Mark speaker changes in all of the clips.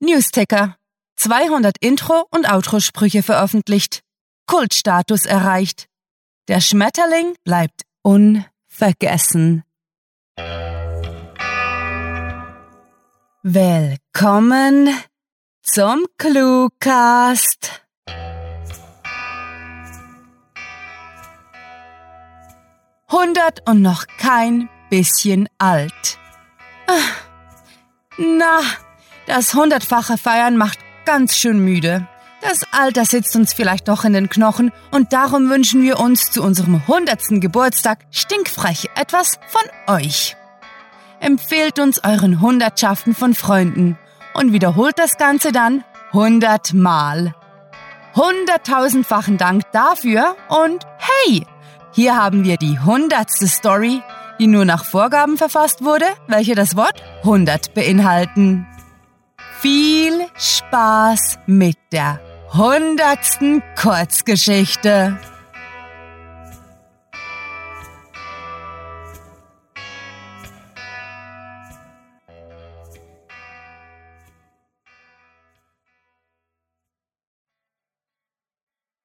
Speaker 1: Newsticker. 200 Intro- und Outro-Sprüche veröffentlicht. Kultstatus erreicht. Der Schmetterling bleibt unvergessen. Willkommen zum Cluecast. Hundert und noch kein bisschen alt. Ah, na, das hundertfache Feiern macht ganz schön müde. Das Alter sitzt uns vielleicht doch in den Knochen und darum wünschen wir uns zu unserem hundertsten Geburtstag stinkfrech etwas von euch. Empfehlt uns euren Hundertschaften von Freunden und wiederholt das Ganze dann hundertmal. Hunderttausendfachen Dank dafür und hey, hier haben wir die hundertste Story, die nur nach Vorgaben verfasst wurde, welche das Wort 100 beinhalten. Viel Spaß mit der hundertsten Kurzgeschichte.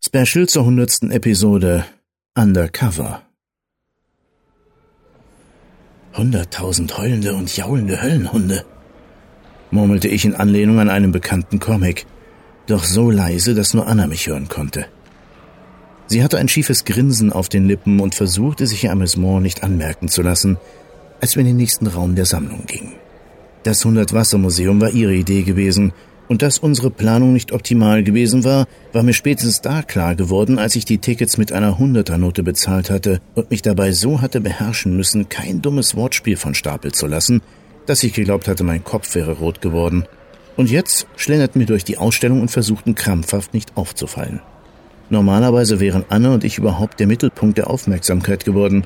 Speaker 2: Special zur hundertsten Episode Undercover. Hunderttausend heulende und jaulende Höllenhunde, murmelte ich in Anlehnung an einen bekannten Comic, doch so leise, dass nur Anna mich hören konnte. Sie hatte ein schiefes Grinsen auf den Lippen und versuchte, sich ihr Amüsement nicht anmerken zu lassen, als wir in den nächsten Raum der Sammlung gingen. Das Hundertwassermuseum war ihre Idee gewesen, und dass unsere Planung nicht optimal gewesen war, war mir spätestens da klar geworden, als ich die Tickets mit einer Hunderternote bezahlt hatte und mich dabei so hatte beherrschen müssen, kein dummes Wortspiel von Stapel zu lassen, dass ich geglaubt hatte, mein Kopf wäre rot geworden. Und jetzt schlenderten wir durch die Ausstellung und versuchten krampfhaft nicht aufzufallen. Normalerweise wären Anne und ich überhaupt der Mittelpunkt der Aufmerksamkeit geworden.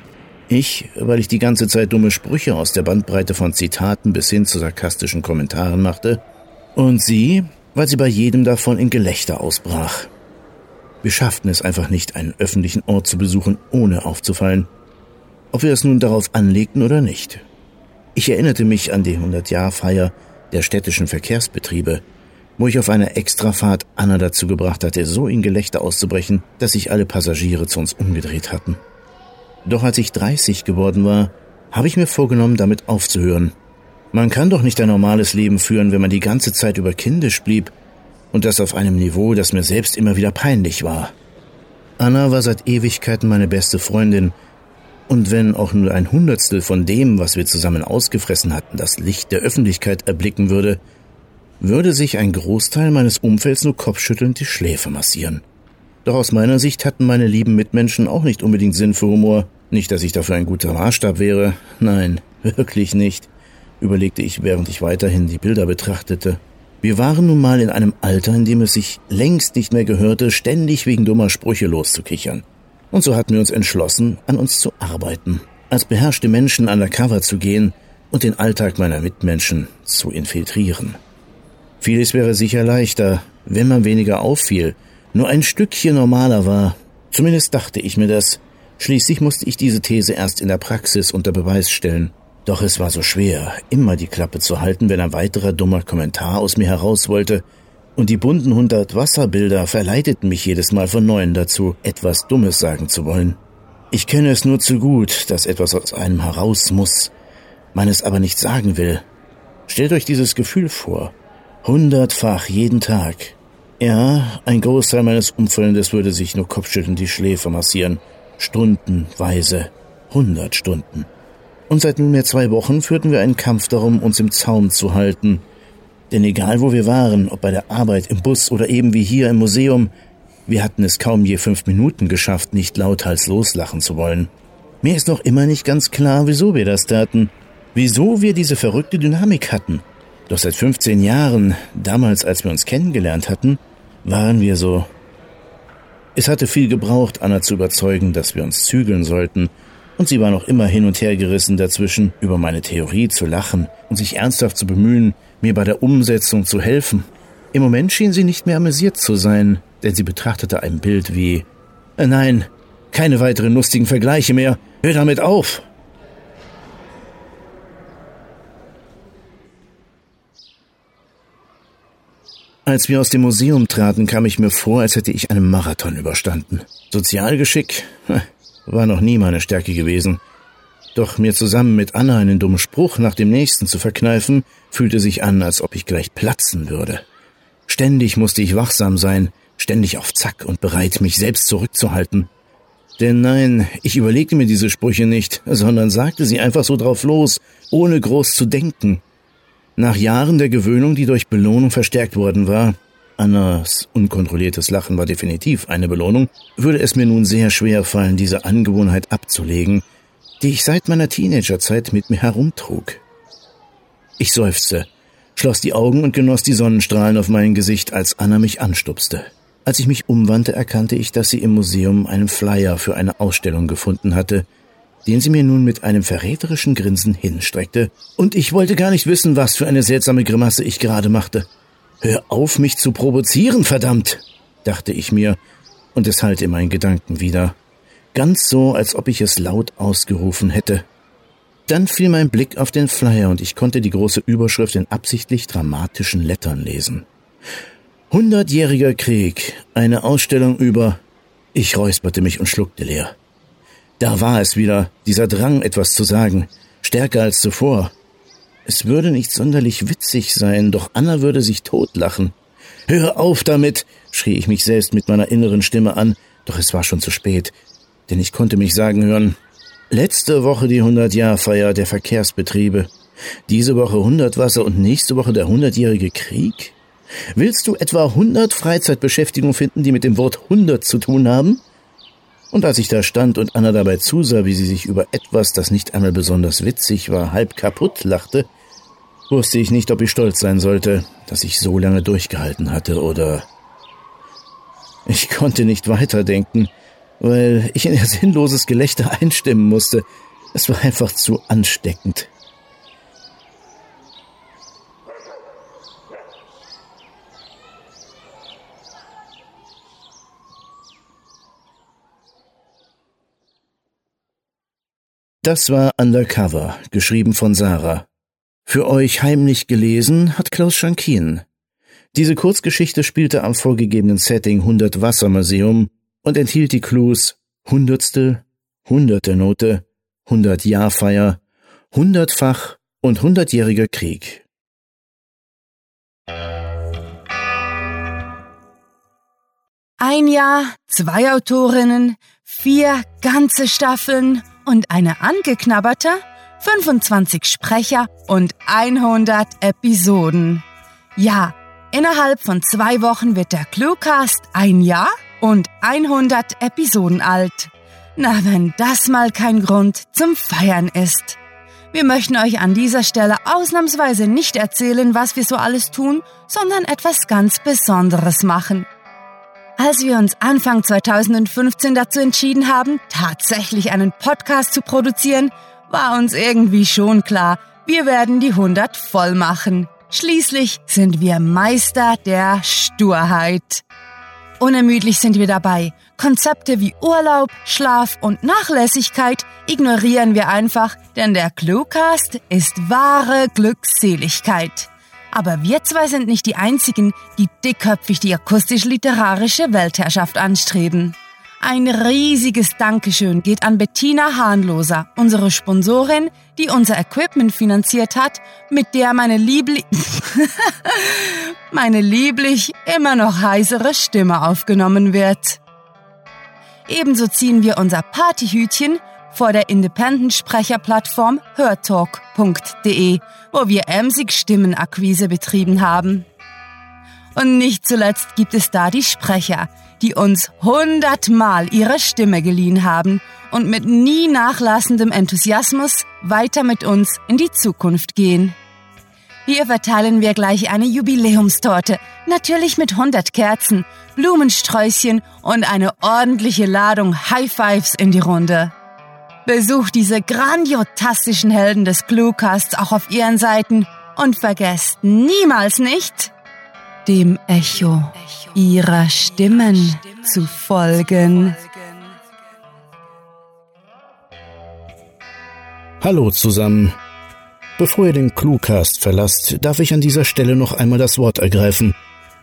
Speaker 2: Ich, weil ich die ganze Zeit dumme Sprüche aus der Bandbreite von Zitaten bis hin zu sarkastischen Kommentaren machte, und sie, weil sie bei jedem davon in Gelächter ausbrach. Wir schafften es einfach nicht, einen öffentlichen Ort zu besuchen, ohne aufzufallen. Ob wir es nun darauf anlegten oder nicht. Ich erinnerte mich an die 100-Jahr-Feier der städtischen Verkehrsbetriebe, wo ich auf einer Extrafahrt Anna dazu gebracht hatte, so in Gelächter auszubrechen, dass sich alle Passagiere zu uns umgedreht hatten. Doch als ich 30 geworden war, habe ich mir vorgenommen, damit aufzuhören man kann doch nicht ein normales Leben führen, wenn man die ganze Zeit über kindisch blieb und das auf einem Niveau, das mir selbst immer wieder peinlich war. Anna war seit Ewigkeiten meine beste Freundin, und wenn auch nur ein Hundertstel von dem, was wir zusammen ausgefressen hatten, das Licht der Öffentlichkeit erblicken würde, würde sich ein Großteil meines Umfelds nur kopfschüttelnd die Schläfe massieren. Doch aus meiner Sicht hatten meine lieben Mitmenschen auch nicht unbedingt Sinn für Humor. Nicht, dass ich dafür ein guter Maßstab wäre. Nein, wirklich nicht überlegte ich, während ich weiterhin die Bilder betrachtete. Wir waren nun mal in einem Alter, in dem es sich längst nicht mehr gehörte, ständig wegen dummer Sprüche loszukichern. Und so hatten wir uns entschlossen, an uns zu arbeiten, als beherrschte Menschen undercover zu gehen und den Alltag meiner Mitmenschen zu infiltrieren. Vieles wäre sicher leichter, wenn man weniger auffiel, nur ein Stückchen normaler war. Zumindest dachte ich mir das. Schließlich musste ich diese These erst in der Praxis unter Beweis stellen. Doch es war so schwer, immer die Klappe zu halten, wenn ein weiterer dummer Kommentar aus mir heraus wollte, und die bunten hundert Wasserbilder verleiteten mich jedes Mal von neuem dazu, etwas Dummes sagen zu wollen. Ich kenne es nur zu gut, dass etwas aus einem heraus muss, man es aber nicht sagen will. Stellt euch dieses Gefühl vor. Hundertfach jeden Tag. Ja, ein Großteil meines Umfeldes würde sich nur kopfschüttelnd die Schläfe massieren. Stundenweise. Hundert Stunden und seit nunmehr zwei Wochen führten wir einen Kampf darum, uns im Zaum zu halten. Denn egal wo wir waren, ob bei der Arbeit, im Bus oder eben wie hier im Museum, wir hatten es kaum je fünf Minuten geschafft, nicht lauthals loslachen zu wollen. Mir ist noch immer nicht ganz klar, wieso wir das taten. Wieso wir diese verrückte Dynamik hatten. Doch seit 15 Jahren, damals als wir uns kennengelernt hatten, waren wir so. Es hatte viel gebraucht, Anna zu überzeugen, dass wir uns zügeln sollten und sie war noch immer hin und her gerissen dazwischen, über meine Theorie zu lachen und sich ernsthaft zu bemühen, mir bei der Umsetzung zu helfen. Im Moment schien sie nicht mehr amüsiert zu sein, denn sie betrachtete ein Bild wie äh, Nein, keine weiteren lustigen Vergleiche mehr. Hör damit auf. Als wir aus dem Museum traten, kam ich mir vor, als hätte ich einen Marathon überstanden. Sozialgeschick war noch nie meine Stärke gewesen. Doch mir zusammen mit Anna einen dummen Spruch nach dem nächsten zu verkneifen, fühlte sich an, als ob ich gleich platzen würde. Ständig musste ich wachsam sein, ständig auf Zack und bereit, mich selbst zurückzuhalten. Denn nein, ich überlegte mir diese Sprüche nicht, sondern sagte sie einfach so drauf los, ohne groß zu denken. Nach Jahren der Gewöhnung, die durch Belohnung verstärkt worden war, Annas unkontrolliertes Lachen war definitiv eine Belohnung, würde es mir nun sehr schwer fallen, diese Angewohnheit abzulegen, die ich seit meiner Teenagerzeit mit mir herumtrug. Ich seufzte, schloss die Augen und genoss die Sonnenstrahlen auf mein Gesicht, als Anna mich anstupste. Als ich mich umwandte, erkannte ich, dass sie im Museum einen Flyer für eine Ausstellung gefunden hatte, den sie mir nun mit einem verräterischen Grinsen hinstreckte, und ich wollte gar nicht wissen, was für eine seltsame Grimasse ich gerade machte. Hör auf, mich zu provozieren, verdammt, dachte ich mir, und es hallte in meinen Gedanken wieder. Ganz so, als ob ich es laut ausgerufen hätte. Dann fiel mein Blick auf den Flyer und ich konnte die große Überschrift in absichtlich dramatischen Lettern lesen. Hundertjähriger Krieg, eine Ausstellung über. Ich räusperte mich und schluckte leer. Da war es wieder, dieser Drang, etwas zu sagen, stärker als zuvor. Es würde nicht sonderlich witzig sein, doch Anna würde sich totlachen. Hör auf damit, schrie ich mich selbst mit meiner inneren Stimme an, doch es war schon zu spät, denn ich konnte mich sagen hören, letzte Woche die Hundertjahrfeier der Verkehrsbetriebe, diese Woche Hundertwasser und nächste Woche der hundertjährige Krieg? Willst du etwa hundert Freizeitbeschäftigungen finden, die mit dem Wort hundert zu tun haben? Und als ich da stand und Anna dabei zusah, wie sie sich über etwas, das nicht einmal besonders witzig war, halb kaputt lachte, wusste ich nicht, ob ich stolz sein sollte, dass ich so lange durchgehalten hatte, oder ich konnte nicht weiterdenken, weil ich in ihr sinnloses Gelächter einstimmen musste. Es war einfach zu ansteckend. Das war Undercover, geschrieben von Sarah. Für euch heimlich gelesen hat Klaus Schankin. Diese Kurzgeschichte spielte am vorgegebenen Setting 100 Wassermuseum und enthielt die Clues Hundertstel, Hunderte Note, Hundert Jahrfeier, Hundertfach und Hundertjähriger Krieg.
Speaker 1: Ein Jahr, zwei Autorinnen, vier ganze Staffeln und eine angeknabberte, 25 Sprecher und 100 Episoden. Ja, innerhalb von zwei Wochen wird der Cluecast ein Jahr und 100 Episoden alt. Na, wenn das mal kein Grund zum Feiern ist. Wir möchten euch an dieser Stelle ausnahmsweise nicht erzählen, was wir so alles tun, sondern etwas ganz Besonderes machen. Als wir uns Anfang 2015 dazu entschieden haben, tatsächlich einen Podcast zu produzieren, war uns irgendwie schon klar, wir werden die 100 voll machen. Schließlich sind wir Meister der Sturheit. Unermüdlich sind wir dabei. Konzepte wie Urlaub, Schlaf und Nachlässigkeit ignorieren wir einfach, denn der Cluecast ist wahre Glückseligkeit. Aber wir zwei sind nicht die einzigen, die dickköpfig die akustisch-literarische Weltherrschaft anstreben. Ein riesiges Dankeschön geht an Bettina Hahnloser, unsere Sponsorin, die unser Equipment finanziert hat, mit der meine lieblich, meine lieblich immer noch heisere Stimme aufgenommen wird. Ebenso ziehen wir unser Partyhütchen vor der Independent-Sprecherplattform hörtalk.de, wo wir emsig Stimmenakquise betrieben haben. Und nicht zuletzt gibt es da die Sprecher, die uns hundertmal ihre Stimme geliehen haben und mit nie nachlassendem Enthusiasmus weiter mit uns in die Zukunft gehen. Hier verteilen wir gleich eine Jubiläumstorte, natürlich mit 100 Kerzen, Blumensträußchen und eine ordentliche Ladung High Fives in die Runde. Besucht diese grandiotastischen Helden des Cluecasts auch auf ihren Seiten und vergesst niemals nicht, dem Echo ihrer Stimmen zu folgen.
Speaker 2: Hallo zusammen. Bevor ihr den Cluecast verlasst, darf ich an dieser Stelle noch einmal das Wort ergreifen.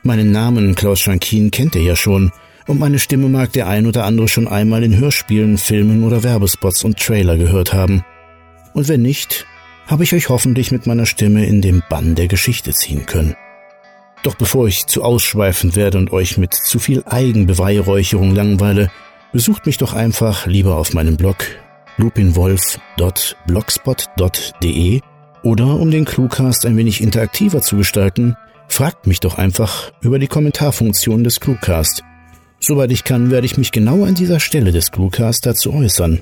Speaker 2: Meinen Namen Klaus Schankin kennt ihr ja schon, und meine Stimme mag der ein oder andere schon einmal in Hörspielen, Filmen oder Werbespots und Trailer gehört haben. Und wenn nicht, habe ich euch hoffentlich mit meiner Stimme in den Bann der Geschichte ziehen können. Doch bevor ich zu ausschweifend werde und euch mit zu viel Eigenbeweihräucherung langweile, besucht mich doch einfach lieber auf meinem Blog lupinwolf.blogspot.de oder um den Cluecast ein wenig interaktiver zu gestalten, fragt mich doch einfach über die Kommentarfunktion des Cluecast. Soweit ich kann, werde ich mich genau an dieser Stelle des Cluecast dazu äußern.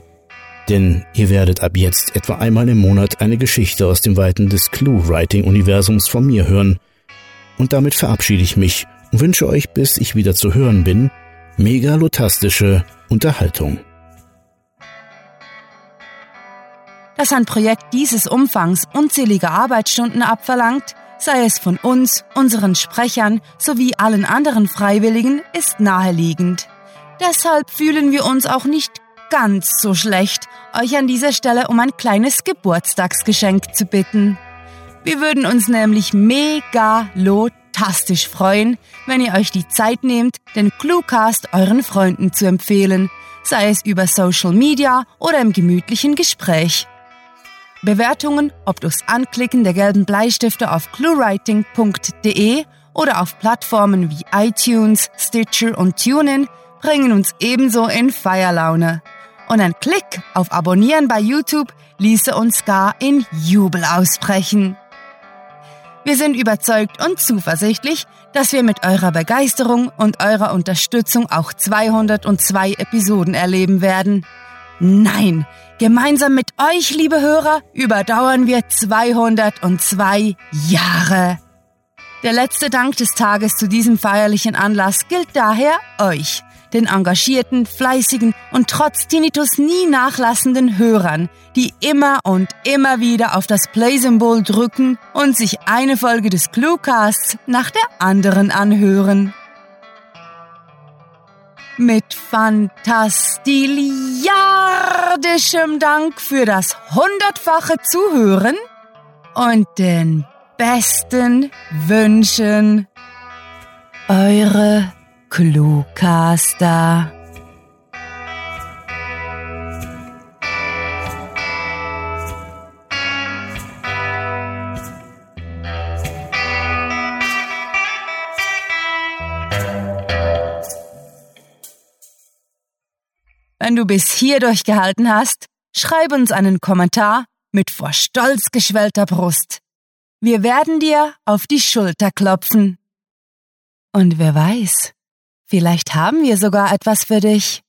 Speaker 2: Denn ihr werdet ab jetzt etwa einmal im Monat eine Geschichte aus dem Weiten des Clue-Writing-Universums von mir hören. Und damit verabschiede ich mich und wünsche euch, bis ich wieder zu hören bin, megalotastische Unterhaltung.
Speaker 1: Dass ein Projekt dieses Umfangs unzählige Arbeitsstunden abverlangt, sei es von uns, unseren Sprechern sowie allen anderen Freiwilligen, ist naheliegend. Deshalb fühlen wir uns auch nicht ganz so schlecht, euch an dieser Stelle um ein kleines Geburtstagsgeschenk zu bitten. Wir würden uns nämlich megalotastisch freuen, wenn ihr euch die Zeit nehmt, den Cluecast euren Freunden zu empfehlen, sei es über Social Media oder im gemütlichen Gespräch. Bewertungen, ob durchs Anklicken der gelben Bleistifte auf cluewriting.de oder auf Plattformen wie iTunes, Stitcher und TuneIn, bringen uns ebenso in Feierlaune. Und ein Klick auf Abonnieren bei YouTube ließe uns gar in Jubel ausbrechen. Wir sind überzeugt und zuversichtlich, dass wir mit eurer Begeisterung und eurer Unterstützung auch 202 Episoden erleben werden. Nein, gemeinsam mit euch, liebe Hörer, überdauern wir 202 Jahre. Der letzte Dank des Tages zu diesem feierlichen Anlass gilt daher euch, den engagierten, fleißigen und trotz Tinnitus nie nachlassenden Hörern, die immer und immer wieder auf das Play-Symbol drücken und sich eine Folge des Cluecasts nach der anderen anhören mit fantastiliardischem Dank für das hundertfache Zuhören und den besten Wünschen. Eure Cluecaster. Wenn du bis hier durchgehalten hast, schreib uns einen Kommentar mit vor Stolz geschwellter Brust. Wir werden dir auf die Schulter klopfen. Und wer weiß, vielleicht haben wir sogar etwas für dich.